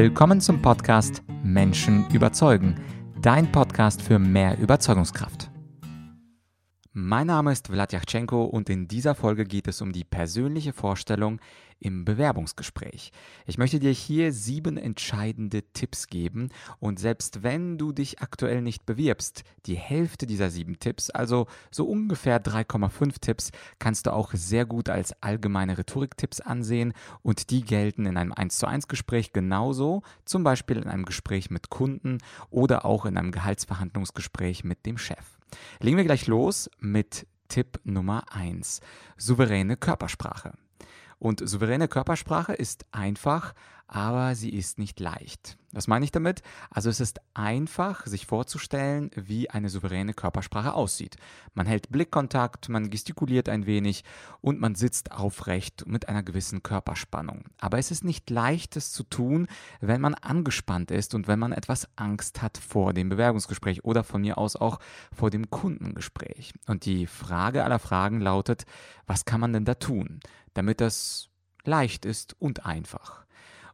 Willkommen zum Podcast Menschen überzeugen, dein Podcast für mehr Überzeugungskraft. Mein Name ist Vladyachenko und in dieser Folge geht es um die persönliche Vorstellung im Bewerbungsgespräch. Ich möchte dir hier sieben entscheidende Tipps geben und selbst wenn du dich aktuell nicht bewirbst, die Hälfte dieser sieben Tipps, also so ungefähr 3,5 Tipps, kannst du auch sehr gut als allgemeine Rhetoriktipps ansehen und die gelten in einem 1 zu 1 Gespräch genauso, zum Beispiel in einem Gespräch mit Kunden oder auch in einem Gehaltsverhandlungsgespräch mit dem Chef. Legen wir gleich los mit Tipp Nummer 1. Souveräne Körpersprache. Und souveräne Körpersprache ist einfach, aber sie ist nicht leicht. Was meine ich damit? Also es ist einfach, sich vorzustellen, wie eine souveräne Körpersprache aussieht. Man hält Blickkontakt, man gestikuliert ein wenig und man sitzt aufrecht mit einer gewissen Körperspannung. Aber es ist nicht leicht, es zu tun, wenn man angespannt ist und wenn man etwas Angst hat vor dem Bewerbungsgespräch oder von mir aus auch vor dem Kundengespräch. Und die Frage aller Fragen lautet, was kann man denn da tun, damit das leicht ist und einfach?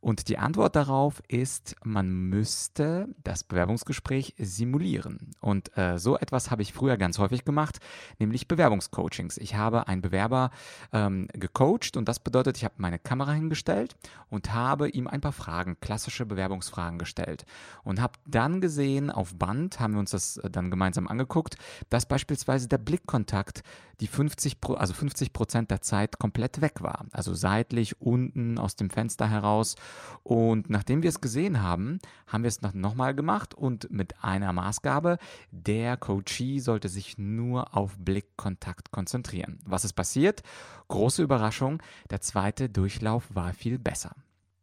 Und die Antwort darauf ist, man müsste das Bewerbungsgespräch simulieren. Und äh, so etwas habe ich früher ganz häufig gemacht, nämlich Bewerbungscoachings. Ich habe einen Bewerber ähm, gecoacht und das bedeutet, ich habe meine Kamera hingestellt und habe ihm ein paar Fragen, klassische Bewerbungsfragen gestellt. Und habe dann gesehen, auf Band haben wir uns das äh, dann gemeinsam angeguckt, dass beispielsweise der Blickkontakt die 50, also 50 Prozent der Zeit komplett weg war. Also seitlich, unten, aus dem Fenster heraus. Und nachdem wir es gesehen haben, haben wir es nochmal gemacht und mit einer Maßgabe, der Coachee sollte sich nur auf Blickkontakt konzentrieren. Was ist passiert? Große Überraschung, der zweite Durchlauf war viel besser.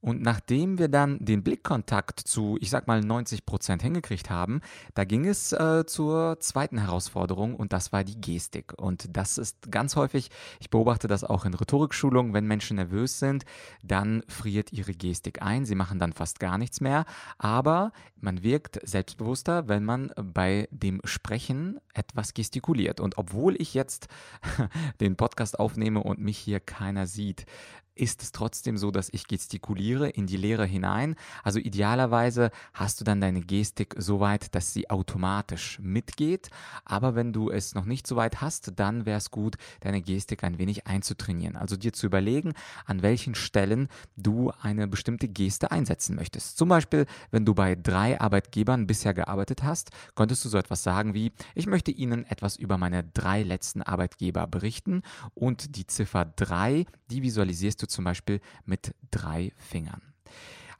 Und nachdem wir dann den Blickkontakt zu, ich sag mal, 90 Prozent hingekriegt haben, da ging es äh, zur zweiten Herausforderung und das war die Gestik. Und das ist ganz häufig, ich beobachte das auch in Rhetorikschulungen, wenn Menschen nervös sind, dann friert ihre Gestik ein, sie machen dann fast gar nichts mehr, aber man wirkt selbstbewusster, wenn man bei dem Sprechen etwas gestikuliert. Und obwohl ich jetzt den Podcast aufnehme und mich hier keiner sieht, ist es trotzdem so, dass ich gestikuliere in die Leere hinein. Also idealerweise hast du dann deine Gestik so weit, dass sie automatisch mitgeht. Aber wenn du es noch nicht so weit hast, dann wäre es gut, deine Gestik ein wenig einzutrainieren. Also dir zu überlegen, an welchen Stellen du eine bestimmte Geste einsetzen möchtest. Zum Beispiel, wenn du bei drei Arbeitgebern bisher gearbeitet hast, könntest du so etwas sagen wie, ich möchte Ihnen etwas über meine drei letzten Arbeitgeber berichten und die Ziffer drei, die visualisierst du zum Beispiel mit drei Fingern.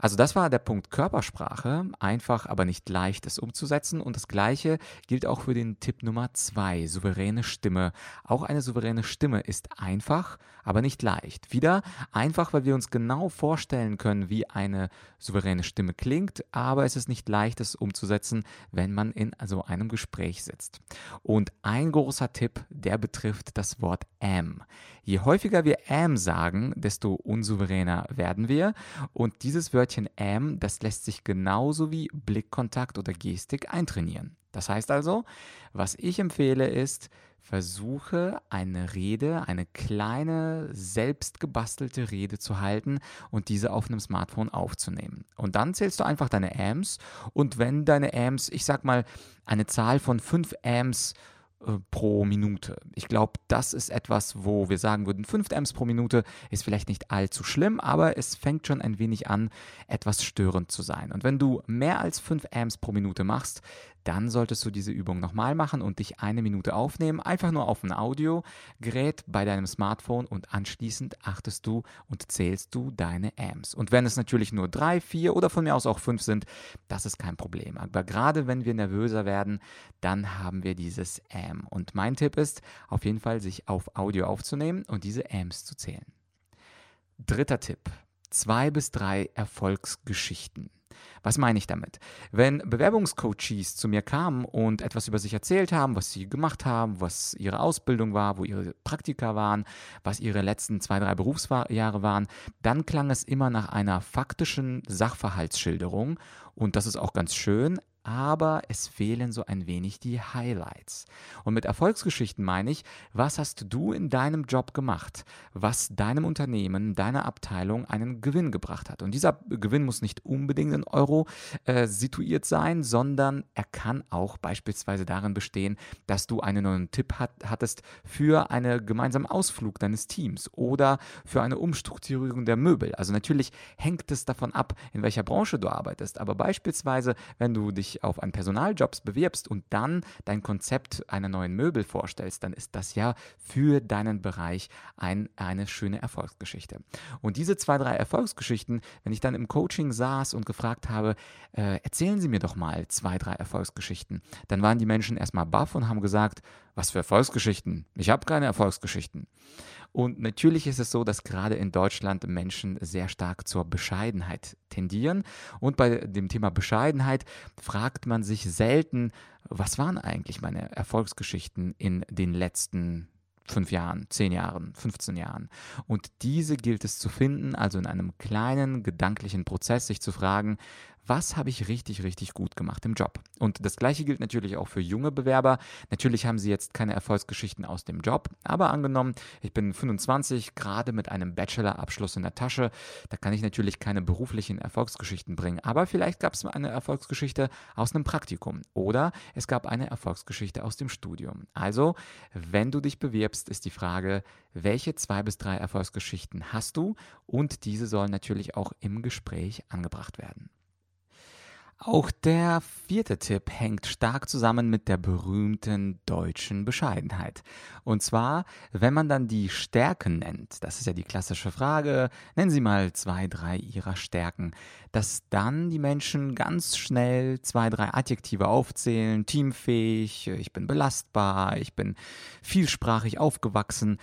Also das war der Punkt Körpersprache, einfach aber nicht leicht es umzusetzen. Und das gleiche gilt auch für den Tipp Nummer zwei, souveräne Stimme. Auch eine souveräne Stimme ist einfach, aber nicht leicht. Wieder einfach, weil wir uns genau vorstellen können, wie eine souveräne Stimme klingt, aber es ist nicht leicht, es umzusetzen, wenn man in so einem Gespräch sitzt. Und ein großer Tipp, der betrifft das Wort am. Je häufiger wir am sagen, desto unsouveräner werden wir. Und dieses Wörtchen am, das lässt sich genauso wie Blickkontakt oder Gestik eintrainieren. Das heißt also, was ich empfehle ist, versuche eine Rede, eine kleine, selbstgebastelte Rede zu halten und diese auf einem Smartphone aufzunehmen. Und dann zählst du einfach deine Amps und wenn deine Amps, ich sag mal, eine Zahl von fünf Amps äh, pro Minute. Ich glaube, das ist etwas, wo wir sagen würden, 5 Amps pro Minute ist vielleicht nicht allzu schlimm, aber es fängt schon ein wenig an, etwas störend zu sein. Und wenn du mehr als 5 Amps pro Minute machst, dann solltest du diese Übung nochmal machen und dich eine Minute aufnehmen, einfach nur auf ein Audiogerät bei deinem Smartphone und anschließend achtest du und zählst du deine Amps. Und wenn es natürlich nur drei, vier oder von mir aus auch fünf sind, das ist kein Problem. Aber gerade wenn wir nervöser werden, dann haben wir dieses Am. Und mein Tipp ist, auf jeden Fall sich auf Audio aufzunehmen und diese Amps zu zählen. Dritter Tipp. Zwei bis drei Erfolgsgeschichten. Was meine ich damit? Wenn Bewerbungscoaches zu mir kamen und etwas über sich erzählt haben, was sie gemacht haben, was ihre Ausbildung war, wo ihre Praktika waren, was ihre letzten zwei, drei Berufsjahre waren, dann klang es immer nach einer faktischen Sachverhaltsschilderung und das ist auch ganz schön, aber es fehlen so ein wenig die Highlights. Und mit Erfolgsgeschichten meine ich, was hast du in deinem Job gemacht, was deinem Unternehmen, deiner Abteilung einen Gewinn gebracht hat. Und dieser Gewinn muss nicht unbedingt in Euro äh, situiert sein, sondern er kann auch beispielsweise darin bestehen, dass du einen neuen Tipp hat, hattest für einen gemeinsamen Ausflug deines Teams oder für eine Umstrukturierung der Möbel. Also natürlich hängt es davon ab, in welcher Branche du arbeitest, aber beispielsweise, wenn du dich auf einen Personaljobs bewirbst und dann dein Konzept einer neuen Möbel vorstellst, dann ist das ja für deinen Bereich ein, eine schöne Erfolgsgeschichte. Und diese zwei, drei Erfolgsgeschichten, wenn ich dann im Coaching saß und gefragt habe, äh, erzählen Sie mir doch mal zwei, drei Erfolgsgeschichten, dann waren die Menschen erstmal baff und haben gesagt, was für Erfolgsgeschichten? Ich habe keine Erfolgsgeschichten. Und natürlich ist es so, dass gerade in Deutschland Menschen sehr stark zur Bescheidenheit tendieren. Und bei dem Thema Bescheidenheit fragt man sich selten, was waren eigentlich meine Erfolgsgeschichten in den letzten fünf Jahren, zehn Jahren, 15 Jahren. Und diese gilt es zu finden, also in einem kleinen gedanklichen Prozess sich zu fragen, was habe ich richtig, richtig gut gemacht im Job. Und das gleiche gilt natürlich auch für junge Bewerber. Natürlich haben sie jetzt keine Erfolgsgeschichten aus dem Job, aber angenommen, ich bin 25, gerade mit einem Bachelorabschluss in der Tasche, da kann ich natürlich keine beruflichen Erfolgsgeschichten bringen. Aber vielleicht gab es eine Erfolgsgeschichte aus einem Praktikum oder es gab eine Erfolgsgeschichte aus dem Studium. Also, wenn du dich bewirbst, ist die Frage, welche zwei bis drei Erfolgsgeschichten hast du? Und diese sollen natürlich auch im Gespräch angebracht werden. Auch der vierte Tipp hängt stark zusammen mit der berühmten deutschen Bescheidenheit. Und zwar, wenn man dann die Stärken nennt, das ist ja die klassische Frage, nennen Sie mal zwei, drei Ihrer Stärken, dass dann die Menschen ganz schnell zwei, drei Adjektive aufzählen, teamfähig, ich bin belastbar, ich bin vielsprachig aufgewachsen.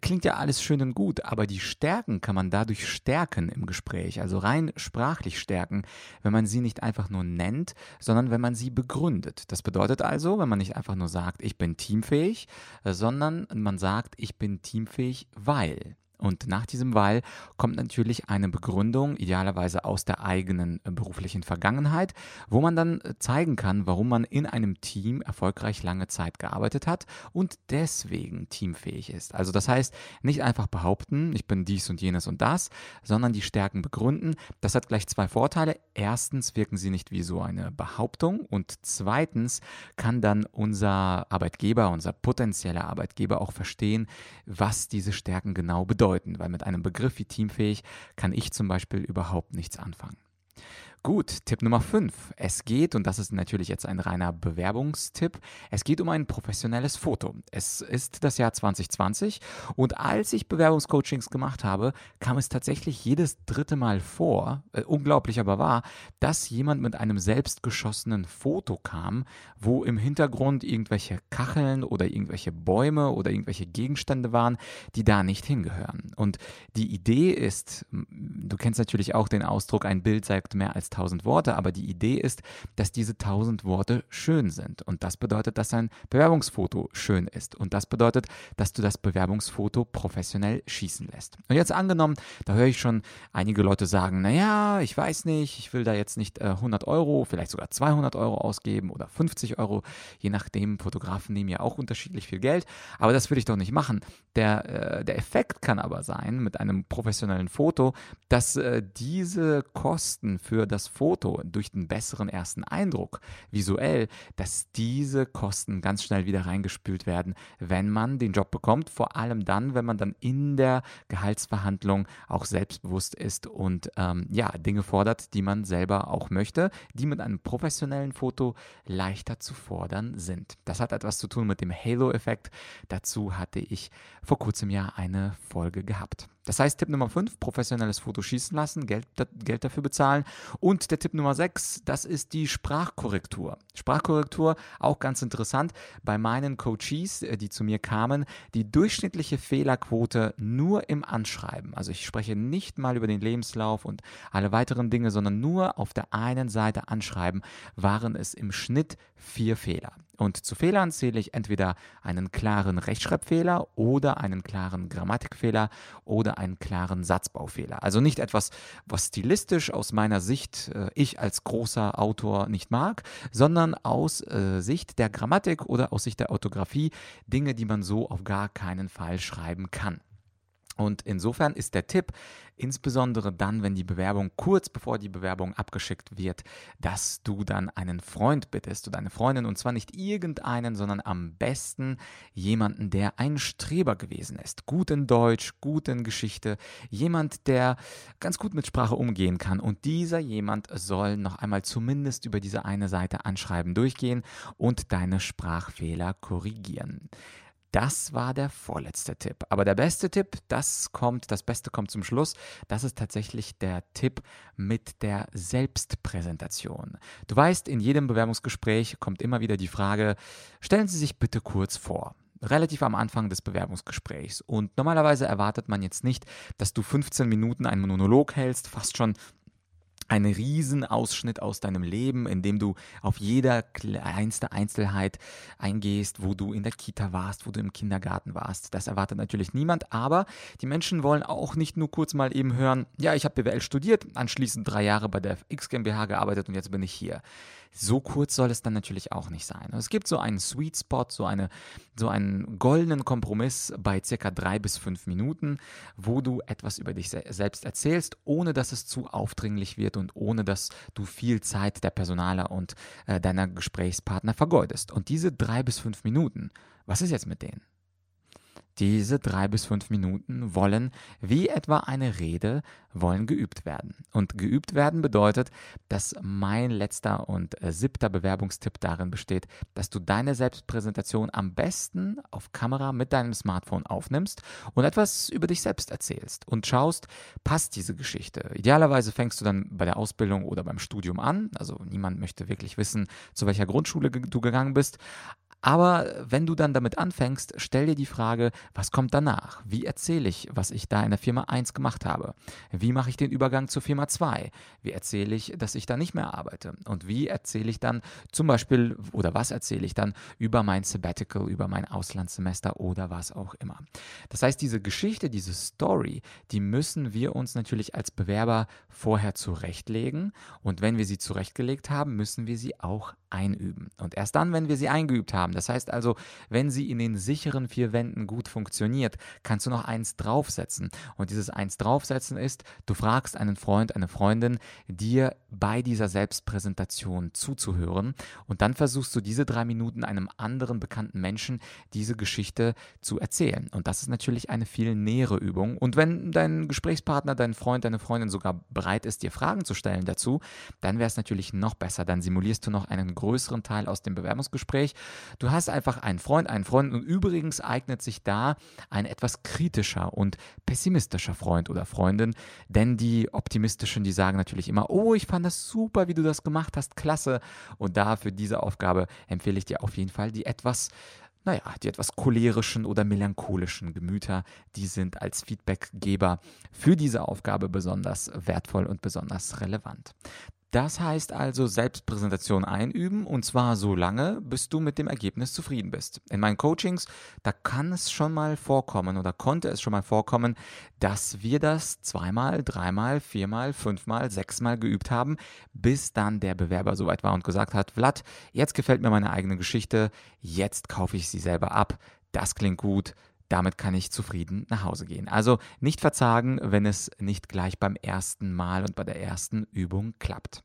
Klingt ja alles schön und gut, aber die Stärken kann man dadurch stärken im Gespräch, also rein sprachlich stärken, wenn man sie nicht einfach nur nur nennt, sondern wenn man sie begründet. Das bedeutet also, wenn man nicht einfach nur sagt, ich bin teamfähig, äh, sondern man sagt, ich bin teamfähig, weil. Und nach diesem Weil kommt natürlich eine Begründung, idealerweise aus der eigenen äh, beruflichen Vergangenheit, wo man dann äh, zeigen kann, warum man in einem Team erfolgreich lange Zeit gearbeitet hat und deswegen teamfähig ist. Also das heißt, nicht einfach behaupten, ich bin dies und jenes und das, sondern die Stärken begründen. Das hat gleich zwei Vorteile. Erstens wirken sie nicht wie so eine Behauptung und zweitens kann dann unser Arbeitgeber, unser potenzieller Arbeitgeber auch verstehen, was diese Stärken genau bedeuten bedeuten, weil mit einem Begriff wie teamfähig kann ich zum Beispiel überhaupt nichts anfangen. Gut, Tipp Nummer 5. Es geht, und das ist natürlich jetzt ein reiner Bewerbungstipp, es geht um ein professionelles Foto. Es ist das Jahr 2020 und als ich Bewerbungscoachings gemacht habe, kam es tatsächlich jedes dritte Mal vor, äh, unglaublich aber wahr, dass jemand mit einem selbstgeschossenen Foto kam, wo im Hintergrund irgendwelche Kacheln oder irgendwelche Bäume oder irgendwelche Gegenstände waren, die da nicht hingehören. Und die Idee ist, du kennst natürlich auch den Ausdruck, ein Bild sagt mehr als tausend Worte, aber die Idee ist, dass diese tausend Worte schön sind. Und das bedeutet, dass ein Bewerbungsfoto schön ist. Und das bedeutet, dass du das Bewerbungsfoto professionell schießen lässt. Und jetzt angenommen, da höre ich schon einige Leute sagen, naja, ich weiß nicht, ich will da jetzt nicht äh, 100 Euro, vielleicht sogar 200 Euro ausgeben oder 50 Euro, je nachdem, Fotografen nehmen ja auch unterschiedlich viel Geld, aber das würde ich doch nicht machen. Der, äh, der Effekt kann aber sein, mit einem professionellen Foto, dass äh, diese Kosten für das das Foto, durch den besseren ersten Eindruck visuell, dass diese Kosten ganz schnell wieder reingespült werden, wenn man den Job bekommt. Vor allem dann, wenn man dann in der Gehaltsverhandlung auch selbstbewusst ist und ähm, ja, Dinge fordert, die man selber auch möchte, die mit einem professionellen Foto leichter zu fordern sind. Das hat etwas zu tun mit dem Halo-Effekt. Dazu hatte ich vor kurzem ja eine Folge gehabt. Das heißt, Tipp Nummer 5, professionelles Foto schießen lassen, Geld, Geld dafür bezahlen. Und der Tipp Nummer 6, das ist die Sprachkorrektur. Sprachkorrektur, auch ganz interessant. Bei meinen Coaches, äh, die zu mir kamen, die durchschnittliche Fehlerquote nur im Anschreiben. Also ich spreche nicht mal über den Lebenslauf und alle weiteren Dinge, sondern nur auf der einen Seite Anschreiben, waren es im Schnitt vier Fehler. Und zu Fehlern zähle ich entweder einen klaren Rechtschreibfehler oder einen klaren Grammatikfehler oder einen klaren Satzbaufehler. Also nicht etwas, was stilistisch aus meiner Sicht äh, ich als großer Autor nicht mag, sondern aus äh, Sicht der Grammatik oder aus Sicht der Orthographie Dinge, die man so auf gar keinen Fall schreiben kann. Und insofern ist der Tipp, insbesondere dann, wenn die Bewerbung kurz bevor die Bewerbung abgeschickt wird, dass du dann einen Freund bittest oder eine Freundin und zwar nicht irgendeinen, sondern am besten jemanden, der ein Streber gewesen ist. Gut in Deutsch, gut in Geschichte, jemand, der ganz gut mit Sprache umgehen kann. Und dieser jemand soll noch einmal zumindest über diese eine Seite anschreiben durchgehen und deine Sprachfehler korrigieren. Das war der vorletzte Tipp. Aber der beste Tipp, das kommt, das Beste kommt zum Schluss. Das ist tatsächlich der Tipp mit der Selbstpräsentation. Du weißt, in jedem Bewerbungsgespräch kommt immer wieder die Frage, stellen Sie sich bitte kurz vor relativ am Anfang des Bewerbungsgesprächs. Und normalerweise erwartet man jetzt nicht, dass du 15 Minuten einen Monolog hältst, fast schon ein Riesenausschnitt aus deinem Leben, in dem du auf jeder kleinste Einzelheit eingehst, wo du in der Kita warst, wo du im Kindergarten warst. Das erwartet natürlich niemand, aber die Menschen wollen auch nicht nur kurz mal eben hören, ja, ich habe BWL studiert, anschließend drei Jahre bei der X GmbH gearbeitet und jetzt bin ich hier. So kurz soll es dann natürlich auch nicht sein. Es gibt so einen Sweet Spot, so, eine, so einen goldenen Kompromiss bei circa drei bis fünf Minuten, wo du etwas über dich selbst erzählst, ohne dass es zu aufdringlich wird und ohne dass du viel Zeit der Personaler und äh, deiner Gesprächspartner vergeudest. Und diese drei bis fünf Minuten, was ist jetzt mit denen? Diese drei bis fünf Minuten wollen, wie etwa eine Rede, wollen geübt werden. Und geübt werden bedeutet, dass mein letzter und äh, siebter Bewerbungstipp darin besteht, dass du deine Selbstpräsentation am besten auf Kamera mit deinem Smartphone aufnimmst und etwas über dich selbst erzählst und schaust, passt diese Geschichte. Idealerweise fängst du dann bei der Ausbildung oder beim Studium an. Also niemand möchte wirklich wissen, zu welcher Grundschule du gegangen bist. Aber wenn du dann damit anfängst, stell dir die Frage, was kommt danach? Wie erzähle ich, was ich da in der Firma 1 gemacht habe? Wie mache ich den Übergang zur Firma 2? Wie erzähle ich, dass ich da nicht mehr arbeite? Und wie erzähle ich dann zum Beispiel oder was erzähle ich dann über mein Sabbatical, über mein Auslandssemester oder was auch immer? Das heißt, diese Geschichte, diese Story, die müssen wir uns natürlich als Bewerber vorher zurechtlegen. Und wenn wir sie zurechtgelegt haben, müssen wir sie auch einüben. Und erst dann, wenn wir sie eingeübt haben, das heißt also, wenn sie in den sicheren vier Wänden gut funktioniert, kannst du noch eins draufsetzen. Und dieses eins draufsetzen ist, du fragst einen Freund, eine Freundin, dir bei dieser Selbstpräsentation zuzuhören und dann versuchst du diese drei Minuten einem anderen bekannten Menschen diese Geschichte zu erzählen. Und das ist natürlich eine viel nähere Übung. Und wenn dein Gesprächspartner, dein Freund, deine Freundin sogar bereit ist, dir Fragen zu stellen dazu, dann wäre es natürlich noch besser. Dann simulierst du noch einen größeren Teil aus dem Bewerbungsgespräch. Du hast einfach einen Freund, einen Freund und übrigens eignet sich da ein etwas kritischer und pessimistischer Freund oder Freundin, denn die optimistischen, die sagen natürlich immer, oh, ich fand das super, wie du das gemacht hast, klasse. Und da für diese Aufgabe empfehle ich dir auf jeden Fall die etwas naja, die etwas cholerischen oder melancholischen Gemüter, die sind als Feedbackgeber für diese Aufgabe besonders wertvoll und besonders relevant. Das heißt also Selbstpräsentation einüben und zwar so lange, bis du mit dem Ergebnis zufrieden bist. In meinen Coachings, da kann es schon mal vorkommen oder konnte es schon mal vorkommen, dass wir das zweimal, dreimal, viermal, fünfmal, sechsmal geübt haben, bis dann der Bewerber soweit war und gesagt hat, Vlad, jetzt gefällt mir meine eigene Geschichte, jetzt kaufe ich sie selber ab, das klingt gut, damit kann ich zufrieden nach Hause gehen. Also nicht verzagen, wenn es nicht gleich beim ersten Mal und bei der ersten Übung klappt.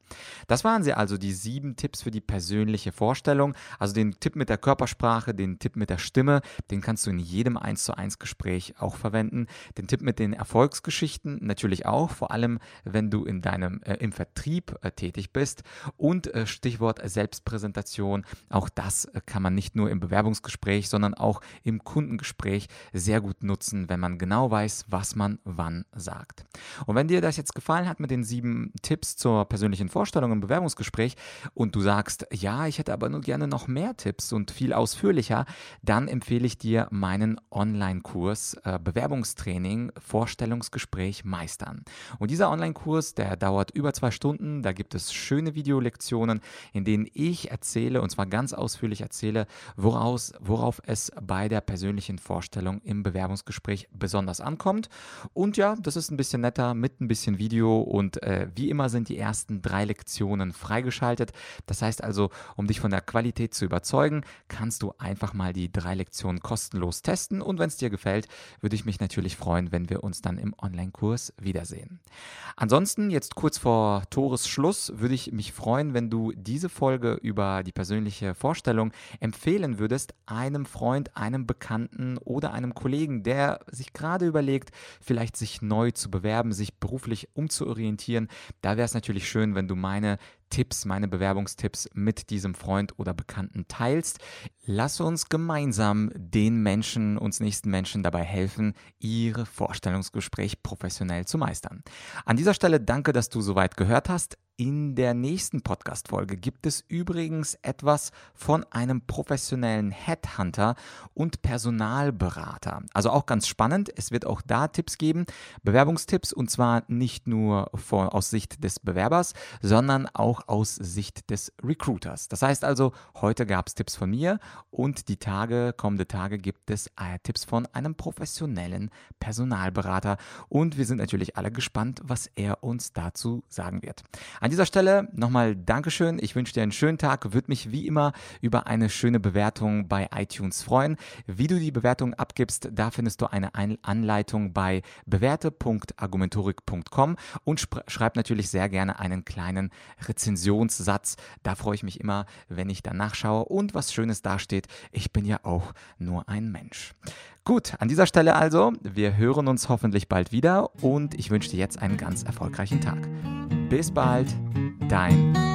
Das waren sie also, die sieben Tipps für die persönliche Vorstellung. Also den Tipp mit der Körpersprache, den Tipp mit der Stimme, den kannst du in jedem 1 zu 1 Gespräch auch verwenden. Den Tipp mit den Erfolgsgeschichten natürlich auch, vor allem wenn du in deinem, äh, im Vertrieb äh, tätig bist. Und äh, Stichwort Selbstpräsentation, auch das äh, kann man nicht nur im Bewerbungsgespräch, sondern auch im Kundengespräch sehr gut nutzen, wenn man genau weiß, was man wann sagt. Und wenn dir das jetzt gefallen hat mit den sieben Tipps zur persönlichen Vorstellung im Bewerbungsgespräch und du sagst, ja, ich hätte aber nur gerne noch mehr Tipps und viel ausführlicher, dann empfehle ich dir meinen Online-Kurs äh, Bewerbungstraining Vorstellungsgespräch meistern. Und dieser Online-Kurs, der dauert über zwei Stunden. Da gibt es schöne Videolektionen, in denen ich erzähle, und zwar ganz ausführlich erzähle, woraus, worauf es bei der persönlichen Vorstellung im Bewerbungsgespräch besonders ankommt. Und ja, das ist ein bisschen netter mit ein bisschen Video und äh, wie immer sind die ersten drei Lektionen freigeschaltet. Das heißt also, um dich von der Qualität zu überzeugen, kannst du einfach mal die drei Lektionen kostenlos testen und wenn es dir gefällt, würde ich mich natürlich freuen, wenn wir uns dann im Online-Kurs wiedersehen. Ansonsten, jetzt kurz vor Tores Schluss, würde ich mich freuen, wenn du diese Folge über die persönliche Vorstellung empfehlen würdest, einem Freund, einem Bekannten oder einem Kollegen, der sich gerade überlegt, vielleicht sich neu zu bewerben, sich beruflich umzuorientieren. Da wäre es natürlich schön, wenn du meine Tipps, meine Bewerbungstipps mit diesem Freund oder Bekannten teilst. Lass uns gemeinsam den Menschen, uns nächsten Menschen dabei helfen, ihre Vorstellungsgespräch professionell zu meistern. An dieser Stelle danke, dass du soweit gehört hast. In der nächsten Podcast-Folge gibt es übrigens etwas von einem professionellen Headhunter und Personalberater. Also auch ganz spannend. Es wird auch da Tipps geben, Bewerbungstipps und zwar nicht nur von, aus Sicht des Bewerbers, sondern auch aus Sicht des Recruiters. Das heißt also, heute gab es Tipps von mir und die Tage, kommende Tage gibt es äh, Tipps von einem professionellen Personalberater und wir sind natürlich alle gespannt, was er uns dazu sagen wird. An dieser Stelle nochmal Dankeschön. Ich wünsche dir einen schönen Tag. Würde mich wie immer über eine schöne Bewertung bei iTunes freuen. Wie du die Bewertung abgibst, da findest du eine Anleitung bei bewerte.argumentorik.com und schreib natürlich sehr gerne einen kleinen Rezensionssatz. Da freue ich mich immer, wenn ich danach schaue und was Schönes dasteht. Ich bin ja auch nur ein Mensch. Gut, an dieser Stelle also, wir hören uns hoffentlich bald wieder und ich wünsche dir jetzt einen ganz erfolgreichen Tag. Bis bald, dein